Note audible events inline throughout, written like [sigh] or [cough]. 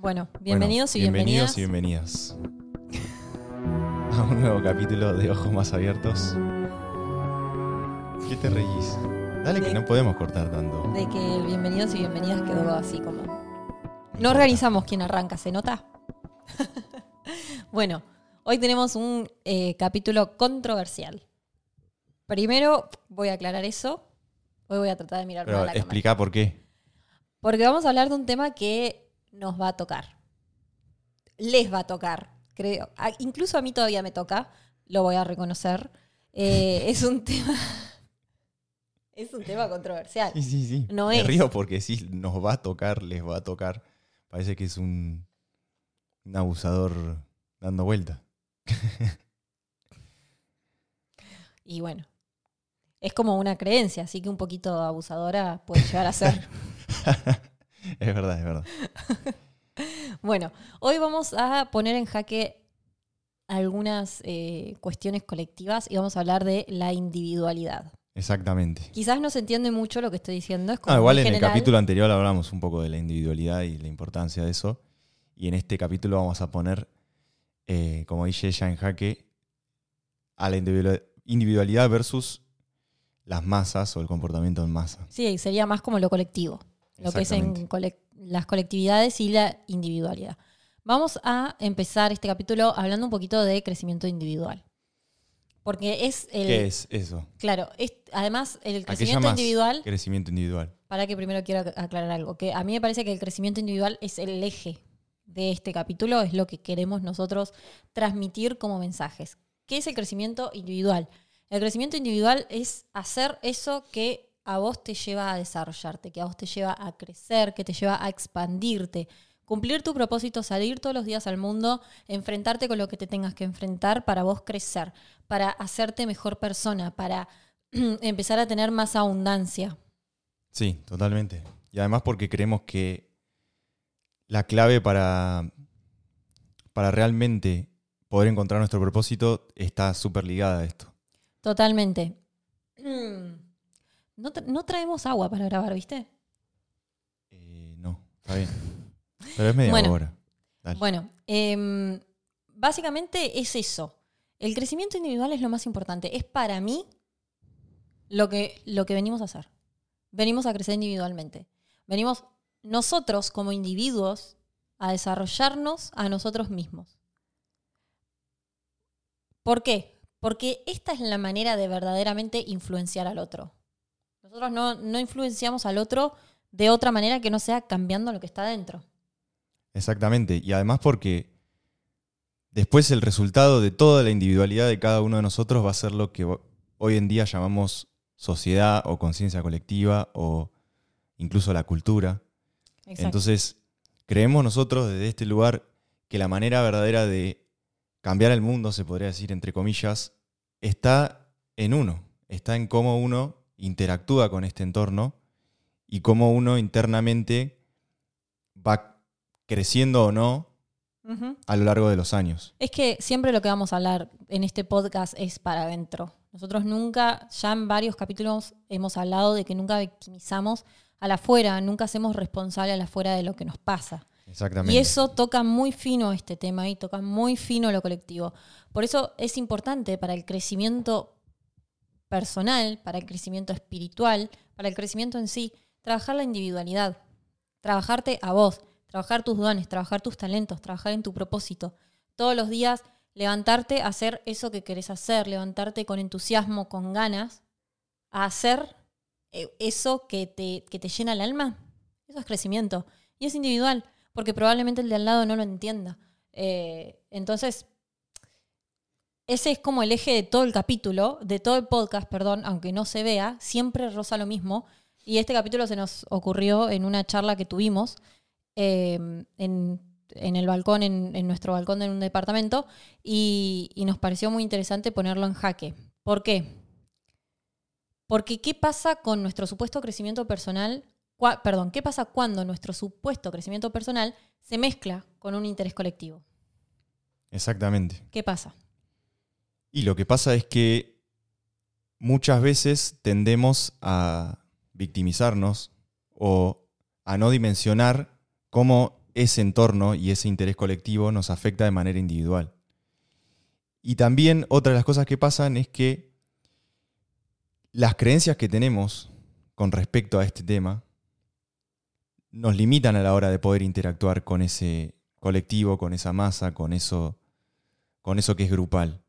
Bueno, bienvenidos y bienvenidos bienvenidas. y bienvenidas a [laughs] un nuevo capítulo de Ojos Más Abiertos. ¿Qué te reís? Dale que no podemos cortar tanto. De que el bienvenidos y bienvenidas quedó así como. No organizamos quién arranca, ¿se nota? [laughs] bueno, hoy tenemos un eh, capítulo controversial. Primero voy a aclarar eso. Hoy voy a tratar de mirar Pero para la cámara. explica por qué. Porque vamos a hablar de un tema que nos va a tocar. Les va a tocar, creo. A- incluso a mí todavía me toca, lo voy a reconocer. Eh, es un [laughs] tema. es un tema controversial. Sí, sí, sí. No Me es. río porque sí, nos va a tocar, les va a tocar. Parece que es un, un abusador dando vuelta. Y bueno, es como una creencia, así que un poquito abusadora puede llegar a ser. [laughs] es verdad, es verdad. [laughs] bueno, hoy vamos a poner en jaque algunas eh, cuestiones colectivas y vamos a hablar de la individualidad. Exactamente. Quizás no se entiende mucho lo que estoy diciendo. Es como igual en el capítulo anterior hablamos un poco de la individualidad y la importancia de eso. Y en este capítulo vamos a poner, eh, como dice ella en jaque, a la individual- individualidad versus las masas o el comportamiento en masa. Sí, sería más como lo colectivo, lo que es en colec- las colectividades y la individualidad. Vamos a empezar este capítulo hablando un poquito de crecimiento individual. Porque es el. ¿Qué es eso? Claro, es, además el ¿A qué crecimiento individual. Crecimiento individual. Para que primero quiero ac- aclarar algo, que a mí me parece que el crecimiento individual es el eje de este capítulo, es lo que queremos nosotros transmitir como mensajes. ¿Qué es el crecimiento individual? El crecimiento individual es hacer eso que a vos te lleva a desarrollarte, que a vos te lleva a crecer, que te lleva a expandirte, cumplir tu propósito, salir todos los días al mundo, enfrentarte con lo que te tengas que enfrentar para vos crecer, para hacerte mejor persona, para [clears throat] empezar a tener más abundancia. Sí, totalmente. Y además porque creemos que la clave para, para realmente poder encontrar nuestro propósito está súper ligada a esto. Totalmente. No, tra- no traemos agua para grabar, ¿viste? Eh, no, está bien. Pero es media Bueno. hora. Dale. Bueno, em, básicamente es eso. El crecimiento individual es lo más importante. Es para mí lo que, lo que venimos a hacer. Venimos a crecer individualmente. Venimos nosotros como individuos a desarrollarnos a nosotros mismos. ¿Por qué? Porque esta es la manera de verdaderamente influenciar al otro. Nosotros no, no influenciamos al otro de otra manera que no sea cambiando lo que está dentro. Exactamente. Y además porque después el resultado de toda la individualidad de cada uno de nosotros va a ser lo que ho- hoy en día llamamos sociedad o conciencia colectiva o incluso la cultura. Exacto. Entonces, creemos nosotros desde este lugar que la manera verdadera de cambiar el mundo, se podría decir entre comillas, está en uno, está en cómo uno interactúa con este entorno y cómo uno internamente va creciendo o no a lo largo de los años. Es que siempre lo que vamos a hablar en este podcast es para adentro. Nosotros nunca, ya en varios capítulos hemos hablado de que nunca victimizamos a la afuera, nunca hacemos responsable a la afuera de lo que nos pasa. Exactamente. Y eso toca muy fino este tema y toca muy fino lo colectivo. Por eso es importante para el crecimiento personal, para el crecimiento espiritual, para el crecimiento en sí, trabajar la individualidad, trabajarte a vos, trabajar tus dones, trabajar tus talentos, trabajar en tu propósito. Todos los días levantarte a hacer eso que querés hacer, levantarte con entusiasmo, con ganas, a hacer eh, eso que te, que te llena el alma. Eso es crecimiento. Y es individual, porque probablemente el de al lado no lo entienda. Eh, entonces, ese es como el eje de todo el capítulo, de todo el podcast, perdón, aunque no se vea, siempre roza lo mismo. Y este capítulo se nos ocurrió en una charla que tuvimos eh, en, en el balcón, en, en nuestro balcón de un departamento, y, y nos pareció muy interesante ponerlo en jaque. ¿Por qué? Porque ¿qué pasa con nuestro supuesto crecimiento personal? Cua- perdón, ¿qué pasa cuando nuestro supuesto crecimiento personal se mezcla con un interés colectivo? Exactamente. ¿Qué pasa? Y lo que pasa es que muchas veces tendemos a victimizarnos o a no dimensionar cómo ese entorno y ese interés colectivo nos afecta de manera individual. Y también otra de las cosas que pasan es que las creencias que tenemos con respecto a este tema nos limitan a la hora de poder interactuar con ese colectivo, con esa masa, con eso, con eso que es grupal.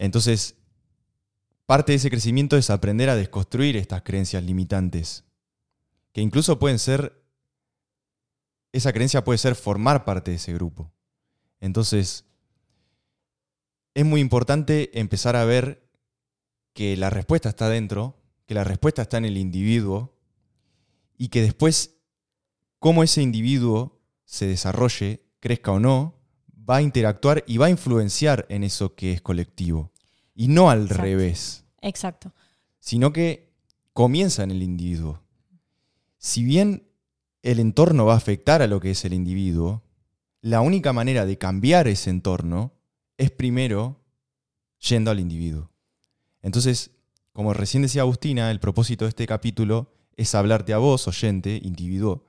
Entonces, parte de ese crecimiento es aprender a desconstruir estas creencias limitantes, que incluso pueden ser, esa creencia puede ser formar parte de ese grupo. Entonces, es muy importante empezar a ver que la respuesta está dentro, que la respuesta está en el individuo y que después cómo ese individuo se desarrolle, crezca o no, va a interactuar y va a influenciar en eso que es colectivo. Y no al revés. Exacto. Sino que comienza en el individuo. Si bien el entorno va a afectar a lo que es el individuo, la única manera de cambiar ese entorno es primero yendo al individuo. Entonces, como recién decía Agustina, el propósito de este capítulo es hablarte a vos, oyente, individuo,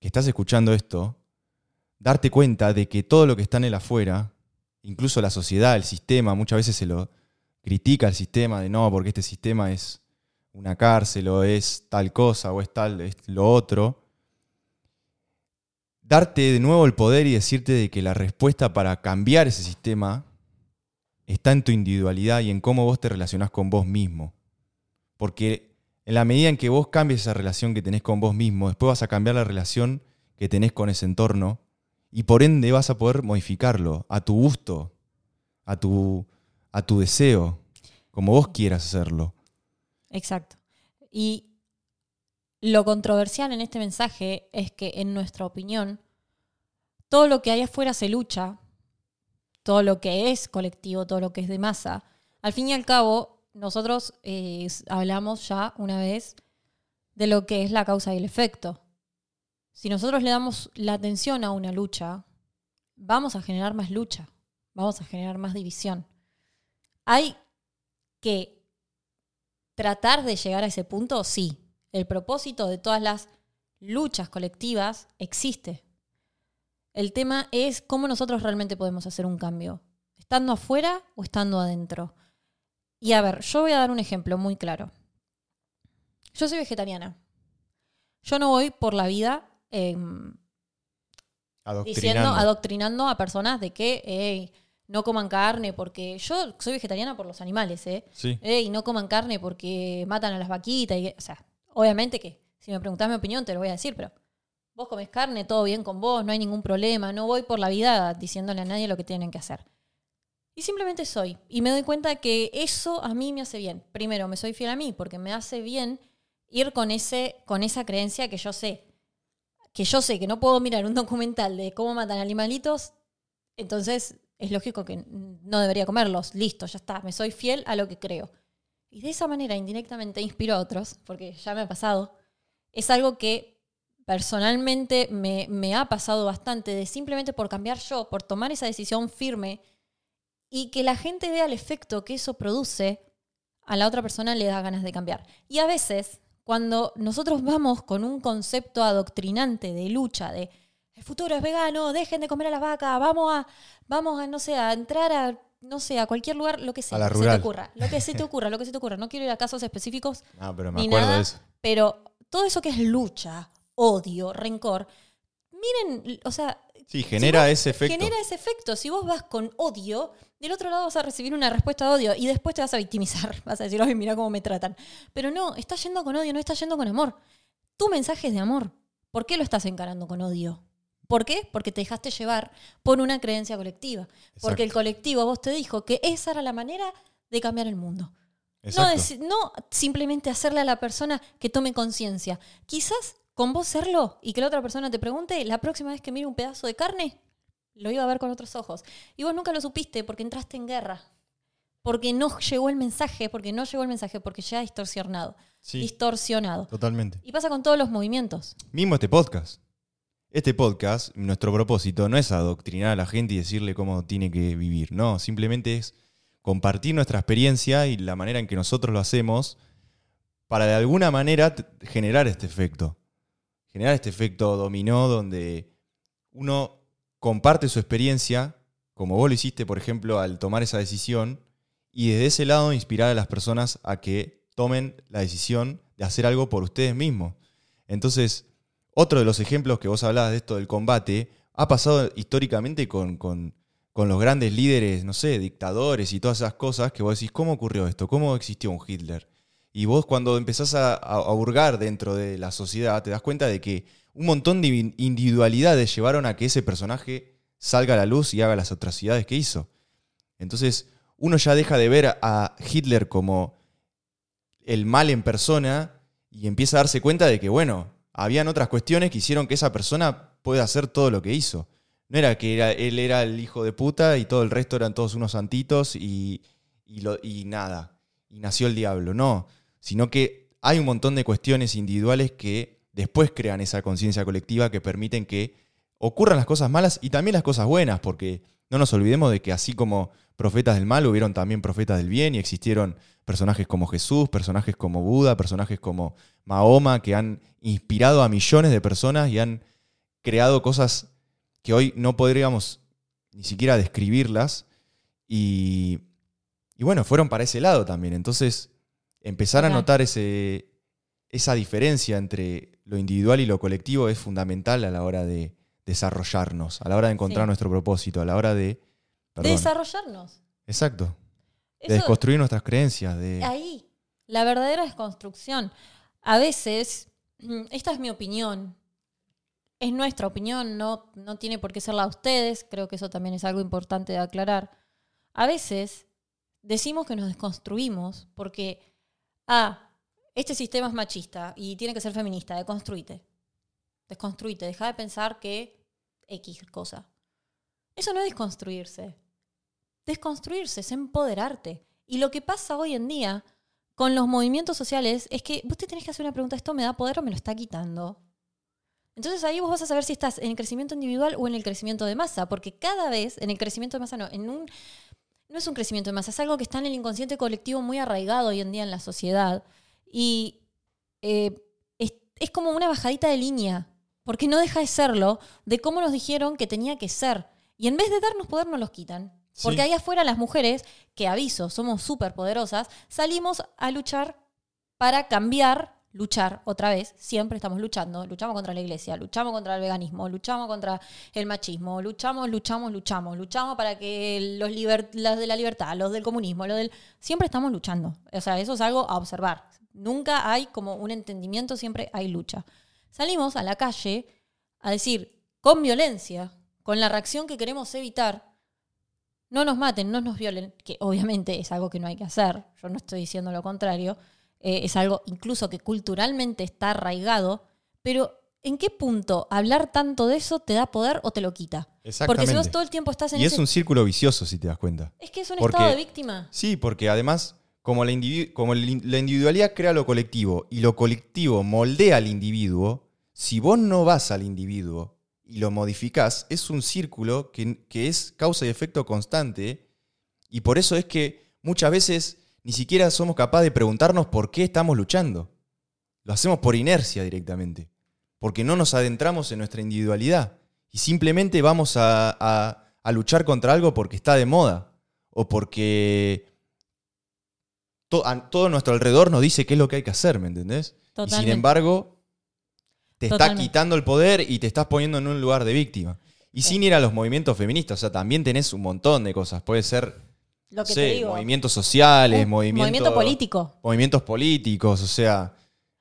que estás escuchando esto, darte cuenta de que todo lo que está en el afuera, incluso la sociedad, el sistema, muchas veces se lo critica al sistema de no, porque este sistema es una cárcel o es tal cosa o es tal, es lo otro. Darte de nuevo el poder y decirte de que la respuesta para cambiar ese sistema está en tu individualidad y en cómo vos te relacionás con vos mismo. Porque en la medida en que vos cambies esa relación que tenés con vos mismo, después vas a cambiar la relación que tenés con ese entorno y por ende vas a poder modificarlo a tu gusto, a tu, a tu deseo, como vos quieras hacerlo. Exacto. Y lo controversial en este mensaje es que, en nuestra opinión, todo lo que hay afuera se lucha, todo lo que es colectivo, todo lo que es de masa, al fin y al cabo, nosotros eh, hablamos ya una vez de lo que es la causa y el efecto. Si nosotros le damos la atención a una lucha, vamos a generar más lucha, vamos a generar más división. Hay que tratar de llegar a ese punto, sí. El propósito de todas las luchas colectivas existe. El tema es cómo nosotros realmente podemos hacer un cambio, estando afuera o estando adentro. Y a ver, yo voy a dar un ejemplo muy claro. Yo soy vegetariana. Yo no voy por la vida em, diciendo, adoctrinando a personas de que no coman carne porque yo soy vegetariana por los animales, ¿eh? Sí. no coman carne porque matan a las vaquitas. Y, o sea, obviamente que si me preguntas mi opinión te lo voy a decir, pero vos comes carne, todo bien con vos, no hay ningún problema. No voy por la vida diciéndole a nadie lo que tienen que hacer. Y simplemente soy. Y me doy cuenta que eso a mí me hace bien. Primero, me soy fiel a mí porque me hace bien ir con, ese, con esa creencia que yo sé. Que yo sé que no puedo mirar un documental de cómo matan animalitos, entonces es lógico que no debería comerlos. Listo, ya está. Me soy fiel a lo que creo. Y de esa manera indirectamente inspiro a otros, porque ya me ha pasado. Es algo que personalmente me, me ha pasado bastante, de simplemente por cambiar yo, por tomar esa decisión firme y que la gente vea el efecto que eso produce, a la otra persona le da ganas de cambiar. Y a veces, cuando nosotros vamos con un concepto adoctrinante de lucha, de el futuro es vegano, dejen de comer a las vacas, vamos a, vamos a, no sé, a entrar a, no sé, a cualquier lugar, lo que sea, la se te ocurra, lo que se te ocurra, lo que se te ocurra. No quiero ir a casos específicos. [laughs] Ah, pero me ni acuerdo nada, de eso. Pero todo eso que es lucha, odio, rencor, miren, o sea, Sí, genera vos- ese efecto. Genera ese efecto. Si vos vas con odio, del otro lado vas a recibir una respuesta de odio y después te vas a victimizar. [laughs] Vas a decir, ay, mira cómo me tratan. Pero no, estás yendo con odio, no estás yendo con amor. Tu mensaje es de amor. ¿Por qué lo estás encarando con odio? ¿Por qué? Porque te dejaste llevar por una creencia colectiva. Porque el colectivo a vos te dijo que esa era la manera de cambiar el mundo. No, deci- no simplemente hacerle a la persona que tome conciencia. Quizás con vos serlo y que la otra persona te pregunte, la próxima vez que mire un pedazo de carne, lo iba a ver con otros ojos. Y vos nunca lo supiste porque entraste en guerra. Porque no llegó el mensaje, porque no llegó el mensaje, porque ya distorsionado. Sí, Distorsionado. totalmente. Y pasa con todos los movimientos. Mismo este podcast. Este podcast, nuestro propósito no es adoctrinar a la gente y decirle cómo tiene que vivir. No, simplemente es compartir nuestra experiencia y la manera en que nosotros lo hacemos para de alguna manera generar este efecto. Generar este efecto dominó donde uno comparte su experiencia, como vos lo hiciste, por ejemplo, al tomar esa decisión, y desde ese lado inspirar a las personas a que tomen la decisión de hacer algo por ustedes mismos. Entonces, otro de los ejemplos que vos hablabas de esto del combate, ha pasado históricamente con, con, los grandes líderes, no sé, dictadores y todas esas cosas, que vos decís, ¿cómo ocurrió esto? ¿Cómo existió un Hitler? Y vos cuando empezás a, a, dentro de la sociedad, te das cuenta de que un montón de individualidades llevaron a que ese personaje salga a la luz y haga las atrocidades que hizo. Entonces, uno ya deja de ver a Hitler como el mal en persona y empieza a darse cuenta de que, bueno, habían otras cuestiones que hicieron que esa persona pueda hacer todo lo que hizo. No era que él era el hijo de puta y todo el resto eran todos unos santitos y, y nada, y nació el diablo. No, sino que hay un montón de cuestiones individuales que después crean esa conciencia colectiva que permiten que ocurran las cosas malas y también las cosas buenas, porque no nos olvidemos de que así como profetas del mal, hubieron también profetas del bien y existieron personajes como Jesús, personajes como Buda, personajes como Mahoma, que han inspirado a millones de personas y han creado cosas que hoy no podríamos ni siquiera describirlas. Y, bueno, fueron para ese lado también. Entonces, empezar a notar ese, esa diferencia entre lo individual y lo colectivo es fundamental a la hora de desarrollarnos, a la hora de encontrar nuestro propósito, a la hora de de desarrollarnos. Exacto. de desconstruir nuestras creencias. De... Ahí, la verdadera desconstrucción. A veces, esta es mi opinión, es nuestra opinión, no, no tiene por qué ser la de ustedes, creo que eso también es algo importante de aclarar. A veces decimos que nos desconstruimos porque, ah, este sistema es machista y tiene que ser feminista, deconstruite. Desconstruite, deja de pensar que X cosa. Eso no es desconstruirse desconstruirse, es empoderarte. Y lo que pasa hoy en día con los movimientos sociales es que vos te tenés que hacer una pregunta, ¿esto me da poder o me lo está quitando? Entonces ahí vos vas a saber si estás en el crecimiento individual o en el crecimiento de masa, porque cada vez en el crecimiento de masa no, no es un crecimiento de masa, es algo que está en el inconsciente colectivo muy arraigado hoy en día en la sociedad. Y eh, es, es como una bajadita de línea, porque no deja de serlo, de cómo nos dijeron que tenía que ser. Y en vez de darnos poder, nos los quitan. Porque ahí afuera las mujeres, que aviso, somos súper poderosas, salimos a luchar para cambiar, luchar otra vez, siempre estamos luchando, luchamos contra la iglesia, luchamos contra el veganismo, luchamos contra el machismo, luchamos, luchamos, luchamos, luchamos para que los, los de la libertad, los del comunismo, lo del... Siempre estamos luchando. O sea, eso es algo a observar. Nunca hay como un entendimiento, siempre hay lucha. Salimos a la calle a decir, con violencia, con la reacción que queremos evitar, no nos maten, no nos violen, que obviamente es algo que no hay que hacer, yo no estoy diciendo lo contrario, eh, es algo incluso que culturalmente está arraigado, pero ¿en qué punto hablar tanto de eso te da poder o te lo quita? Porque si vos todo el tiempo estás en Y es un círculo vicioso, si te das cuenta. Es que es un estado de víctima. Sí, porque además, como, la, individualidad crea lo colectivo y lo colectivo moldea al individuo, si vos no vas al individuo y lo modificás, es un círculo que, es causa y efecto constante. Y por eso es que muchas veces ni siquiera somos capaces de preguntarnos por qué estamos luchando. Lo hacemos por inercia directamente. Porque no nos adentramos en nuestra individualidad. Y simplemente vamos a, luchar contra algo porque está de moda. O porque todo nuestro alrededor nos dice qué es lo que hay que hacer, ¿me entendés? Y sin embargo, te está quitando el poder y te estás poniendo en un lugar de víctima. Y sin ir a los movimientos feministas, o sea, también tenés un montón de cosas. Puede ser Lo que movimientos sociales, movimientos, movimiento político. Movimientos políticos, o sea,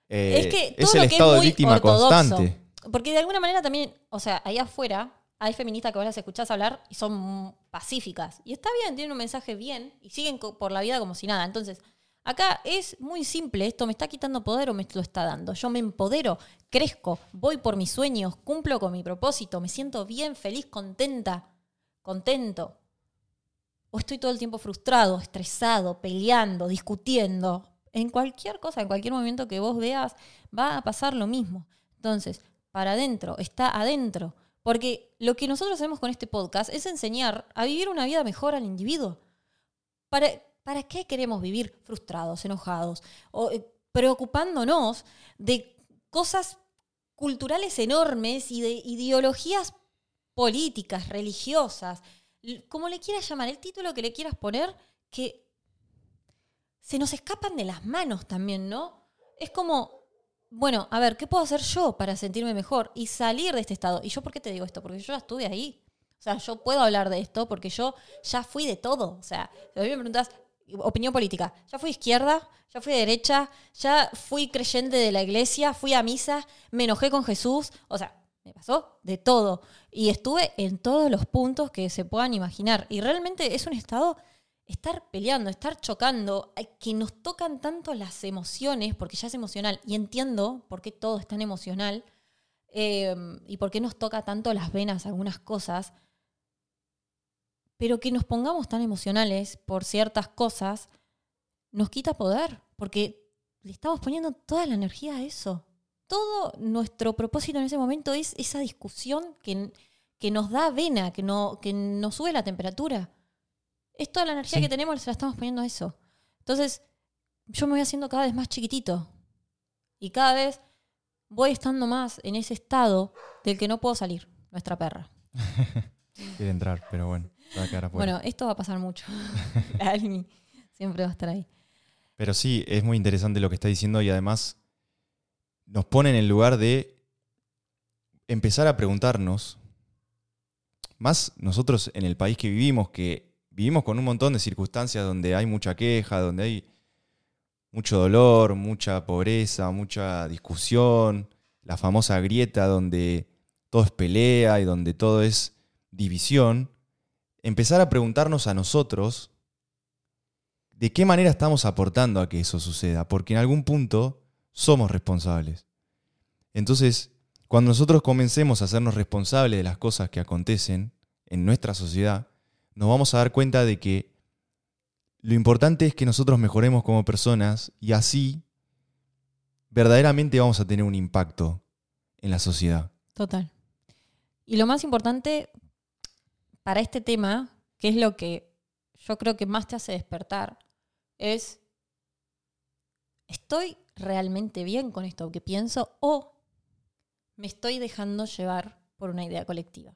eh, es, que es el estado de víctima constante. Porque de alguna manera también, o sea, ahí afuera hay feministas que vos las escuchás hablar y son pacíficas. Y está bien, tienen un mensaje bien y siguen por la vida como si nada. Entonces, Acá es muy simple, esto me está quitando poder o me lo está dando. Yo me empodero, crezco, voy por mis sueños, cumplo con mi propósito, me siento bien, feliz, contenta, contento. O estoy todo el tiempo frustrado, estresado, peleando, discutiendo. En cualquier cosa, en cualquier momento que vos veas, va a pasar lo mismo. Entonces, para adentro, está adentro. Porque lo que nosotros hacemos con este podcast es enseñar a vivir una vida mejor al individuo. Para, ¿Para qué queremos vivir frustrados, enojados o eh, preocupándonos de cosas culturales enormes y de ideologías políticas, religiosas, como le quieras llamar, el título que le quieras poner, que se nos escapan de las manos también, ¿no? Es como, bueno, a ver, ¿qué puedo hacer yo para sentirme mejor y salir de este estado? ¿Y yo por qué te digo esto? Porque yo ya estuve ahí. O sea, yo puedo hablar de esto porque yo ya fui de todo. O sea, si a mí me preguntas opinión política, ya fui izquierda, ya fui derecha, ya fui creyente de la iglesia, fui a misa, me enojé con Jesús. O sea, me pasó de todo. Y estuve en todos los puntos que se puedan imaginar. Y realmente es un estado estar peleando, estar chocando, que nos tocan tanto las emociones, porque ya es emocional, y entiendo por qué todo es tan emocional, eh, y por qué nos toca tanto las venas algunas cosas, pero que nos pongamos tan emocionales por ciertas cosas nos quita poder, porque le estamos poniendo toda la energía a eso. Todo nuestro propósito en ese momento es esa discusión que, que nos da vena, que, no, que nos sube la temperatura. Es toda la energía Sí. que tenemos, se la estamos poniendo a eso. Entonces, yo me voy haciendo cada vez más chiquitito. Y cada vez voy estando más en ese estado del que no puedo salir, nuestra perra. [laughs] Quiere entrar, pero bueno, Bueno, esto va a pasar mucho. [laughs] La Almi siempre va a estar ahí. Pero sí, es muy interesante lo que está diciendo y además nos pone en el lugar de empezar a preguntarnos, más nosotros en el país que vivimos, que vivimos con un montón de circunstancias donde hay mucha queja, donde hay mucho dolor, mucha pobreza, mucha discusión, la famosa grieta donde todo es pelea y donde todo es división, empezar a preguntarnos a nosotros de qué manera estamos aportando a que eso suceda, porque en algún punto somos responsables. Entonces, cuando nosotros comencemos a hacernos responsables de las cosas que acontecen en nuestra sociedad, nos vamos a dar cuenta de que lo importante es que nosotros mejoremos como personas y así verdaderamente vamos a tener un impacto en la sociedad. Total. Y lo más importante para este tema, que es lo que yo creo que más te hace despertar, es, ¿estoy realmente bien con esto que pienso o me estoy dejando llevar por una idea colectiva?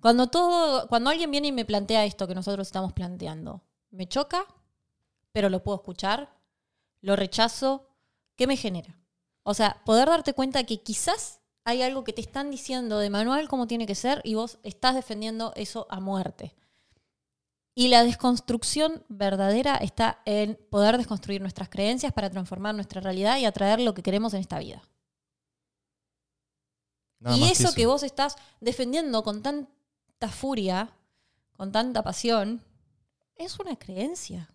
Cuando, todo, cuando alguien viene y me plantea esto que nosotros estamos planteando, me choca, pero lo puedo escuchar, lo rechazo, ¿qué me genera? O sea, poder darte cuenta que quizás hay algo que te están diciendo de manual cómo tiene que ser y vos estás defendiendo eso a muerte. Y la desconstrucción verdadera está en poder desconstruir nuestras creencias para transformar nuestra realidad y atraer lo que queremos en esta vida. Nada y más eso, que vos estás defendiendo con tanta furia, con tanta pasión, es una creencia.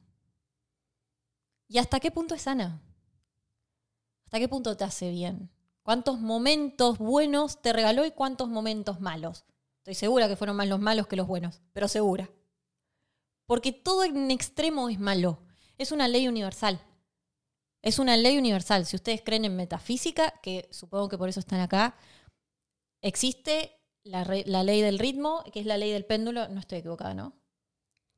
¿Y hasta qué punto es sana? ¿Hasta qué punto te hace bien? ¿Cuántos momentos buenos te regaló y cuántos momentos malos? Estoy segura que fueron más los malos que los buenos, pero segura. Porque todo en extremo es malo. Es una ley universal. Es una ley universal. Si ustedes creen en metafísica, que supongo que por eso están acá, existe la, ley del ritmo, que es la ley del péndulo. No estoy equivocada, ¿no?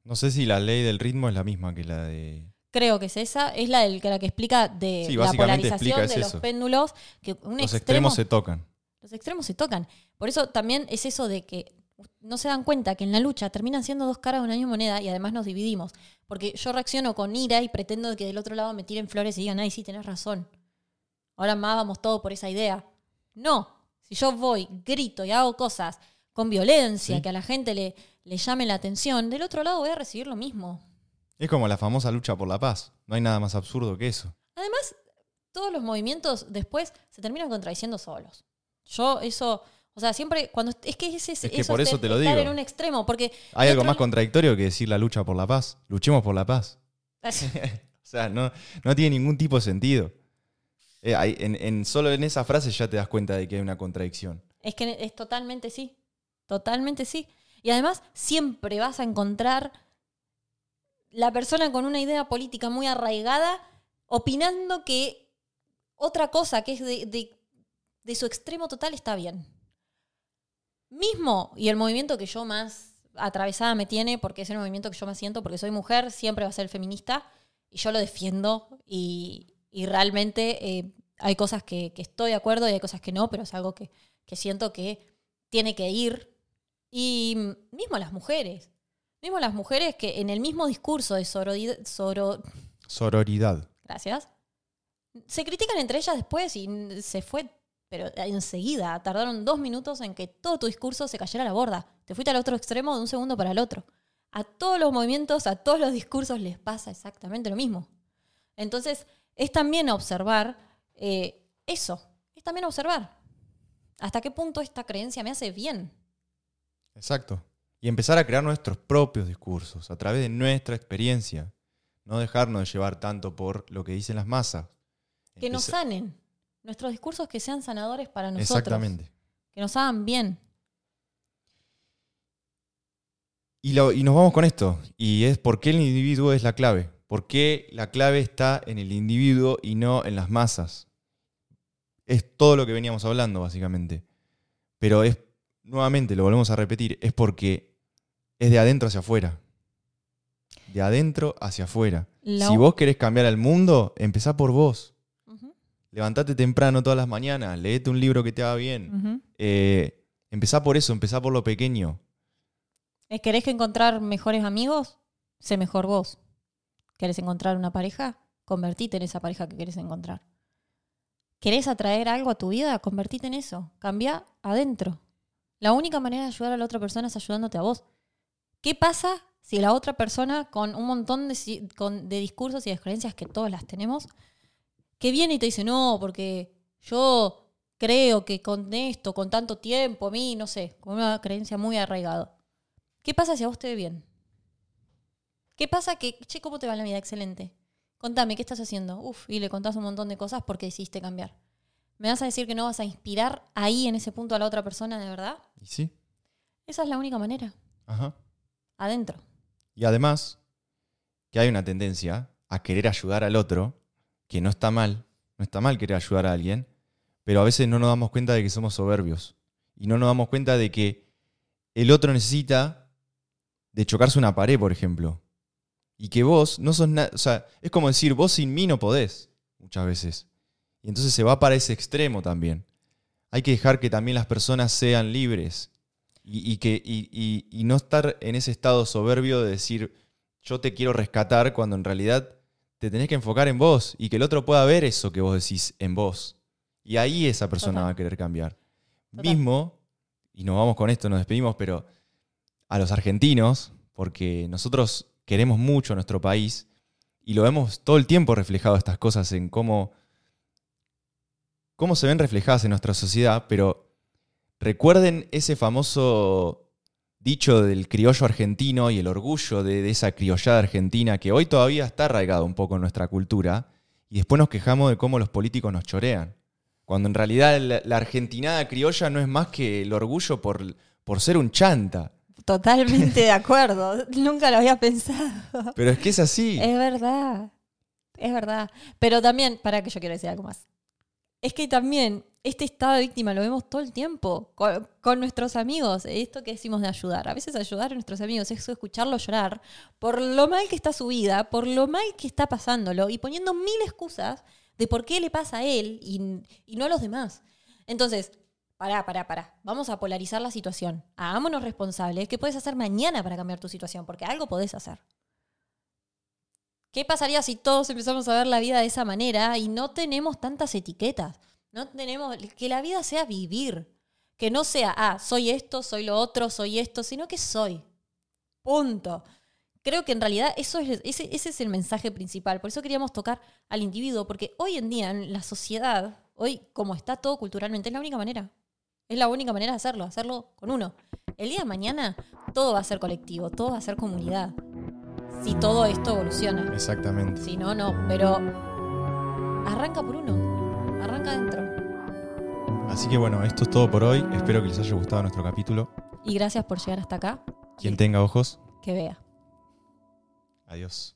No sé si la ley del ritmo es la misma que la de... Creo que es esa. Es la, del, la que explica de Sí, la polarización de los eso. péndulos. Que un Los extremo, extremos se tocan. los extremos se tocan. Por eso también es eso de que no se dan cuenta que en la lucha terminan siendo dos caras de una misma moneda y además nos dividimos. Porque yo reacciono con ira y pretendo que del otro lado me tiren flores y digan, ay, sí, tenés razón. Ahora más vamos todo por esa idea. No. Si yo voy, grito y hago cosas con violencia, Sí. que a la gente le, le llame la atención, del otro lado voy a recibir lo mismo. Es como la famosa lucha por la paz. No hay nada más absurdo que eso. Además, todos los movimientos después se terminan contradiciendo solos. Yo eso, o sea, siempre cuando es que es, ese- Es que eso por eso es te lo estar digo. en un extremo, porque ¿Hay algo más contradictorio que decir la lucha por la paz? Luchemos por la paz. [laughs] [laughs] O sea, no, no tiene ningún tipo de sentido. Eh, hay- en, en- solo en esa frase ya te das cuenta de que hay una contradicción. es que es totalmente sí, totalmente sí. Y además siempre vas a encontrar la persona con una idea política muy arraigada opinando que otra cosa que es de, de- su extremo total está bien. Mismo, y el movimiento que yo más atravesada me tiene, porque es el movimiento que yo más siento, porque soy mujer, siempre va a ser feminista, y yo lo defiendo, y, y realmente eh, hay cosas que, que estoy de acuerdo y hay cosas que no, pero es algo que, que siento que tiene que ir Y mismo las mujeres. Mismo las mujeres que en el mismo discurso de sororidad, soro, Sororidad. gracias, se critican entre ellas después y se fue, pero enseguida. Tardaron dos minutos en que todo tu discurso se cayera a la borda. Te fuiste al otro extremo de un segundo para el otro. A todos los movimientos, a todos los discursos les pasa exactamente lo mismo. Entonces, es también observar eh, eso. Es también observar hasta qué punto esta creencia me hace bien. Exacto. Y empezar a crear nuestros propios discursos a través de nuestra experiencia. No dejarnos de llevar tanto por lo que dicen las masas. Que nos sanen. Nuestros discursos que sean sanadores para nosotros. Exactamente. Que nos hagan bien. Y, lo- y nos vamos con esto. Y es por qué el individuo es la clave. ¿Por qué la clave está en el individuo y no en las masas? Es todo lo que veníamos hablando, básicamente. Pero es, nuevamente, lo volvemos a repetir, es porque es de adentro hacia afuera. De adentro hacia afuera. La- Si vos querés cambiar al mundo, empezá por vos. Ujú, Levantate temprano todas las mañanas, leete un libro que te haga bien. Eh, empezá por eso, empezá por lo pequeño. ¿Es- ¿Querés que encontrar mejores amigos? Sé mejor vos. ¿Querés encontrar una pareja? Convertite en esa pareja que querés encontrar. ¿Querés atraer algo a tu vida? Convertite en eso. Cambia adentro. La única manera de ayudar a la otra persona es ayudándote a vos. ¿Qué pasa si la otra persona, con un montón de, si- con- de discursos y de creencias que todas las tenemos, que viene y te dice, no, porque yo creo que con esto, con tanto tiempo, a mí, no sé, con una creencia muy arraigada. ¿Qué pasa si a vos te ve bien? ¿Qué pasa que, che, ¿cómo te va la vida? Excelente. Contame, ¿qué estás haciendo? Uf, y le contás un montón de cosas porque decidiste cambiar. ¿Me vas a decir que no vas a inspirar ahí, en ese punto, a la otra persona de verdad? ¿Y sí? Esa es la única manera. Ajá. Adentro. Y además, que hay una tendencia a querer ayudar al otro, que no está mal, no está mal querer ayudar a alguien, pero a veces no nos damos cuenta de que somos soberbios. Y no nos damos cuenta de que el otro necesita de chocarse una pared, por ejemplo. Y que vos no sos nada. O sea, es como decir, vos sin mí no podés, muchas veces. Y entonces se va para ese extremo también. Hay que dejar que también las personas sean libres. Y, y que, y- no estar en ese estado soberbio de decir, yo te quiero rescatar, cuando en realidad te tenés que enfocar en vos y que el otro pueda ver eso que vos decís en vos. Y ahí esa persona Total. va a querer cambiar. Total. Mismo, y nos vamos con esto, nos despedimos, pero a los argentinos, porque nosotros queremos mucho a nuestro país y lo vemos todo el tiempo reflejado estas cosas en cómo, cómo se ven reflejadas en nuestra sociedad, pero recuerden ese famoso dicho del criollo argentino y el orgullo de, de esa criollada argentina que hoy todavía está arraigado un poco en nuestra cultura y después nos quejamos de cómo los políticos nos chorean. Cuando en realidad la, la argentinada criolla no es más que el orgullo por, por ser un chanta. Totalmente de [laughs] acuerdo. Nunca lo había pensado. Pero es que es así. Es verdad. Es verdad. Pero también, para que yo quiero decir algo más. Es que también este estado de víctima lo vemos todo el tiempo con, nuestros amigos. Esto que decimos de ayudar. A veces ayudar a nuestros amigos es escucharlo llorar por lo mal que está su vida, por lo mal que está pasándolo y poniendo mil excusas de por qué le pasa a él y, y no a los demás. Entonces, pará, pará, pará. Vamos a polarizar la situación. Hagámonos responsables. ¿Qué puedes hacer mañana para cambiar tu situación? Porque algo podés hacer. ¿Qué pasaría si todos empezamos a ver la vida de esa manera y no tenemos tantas etiquetas? No tenemos que la vida sea vivir, que no sea, ah, soy esto, soy lo otro, soy esto, sino que soy. Punto. Creo que en realidad eso es, ese, ese es el mensaje principal. Por eso queríamos tocar al individuo, porque hoy en día en la sociedad, hoy como está todo culturalmente, es la única manera. Es la única manera de hacerlo, hacerlo con uno. El día de mañana todo va a ser colectivo, todo va a ser comunidad. Si todo esto evoluciona. Exactamente. Si no, no. Pero arranca por uno. Arranca adentro. Así que bueno, esto es todo por hoy. Espero que les haya gustado nuestro capítulo. Y gracias por llegar hasta acá. Quien tenga ojos, Que vea. adiós.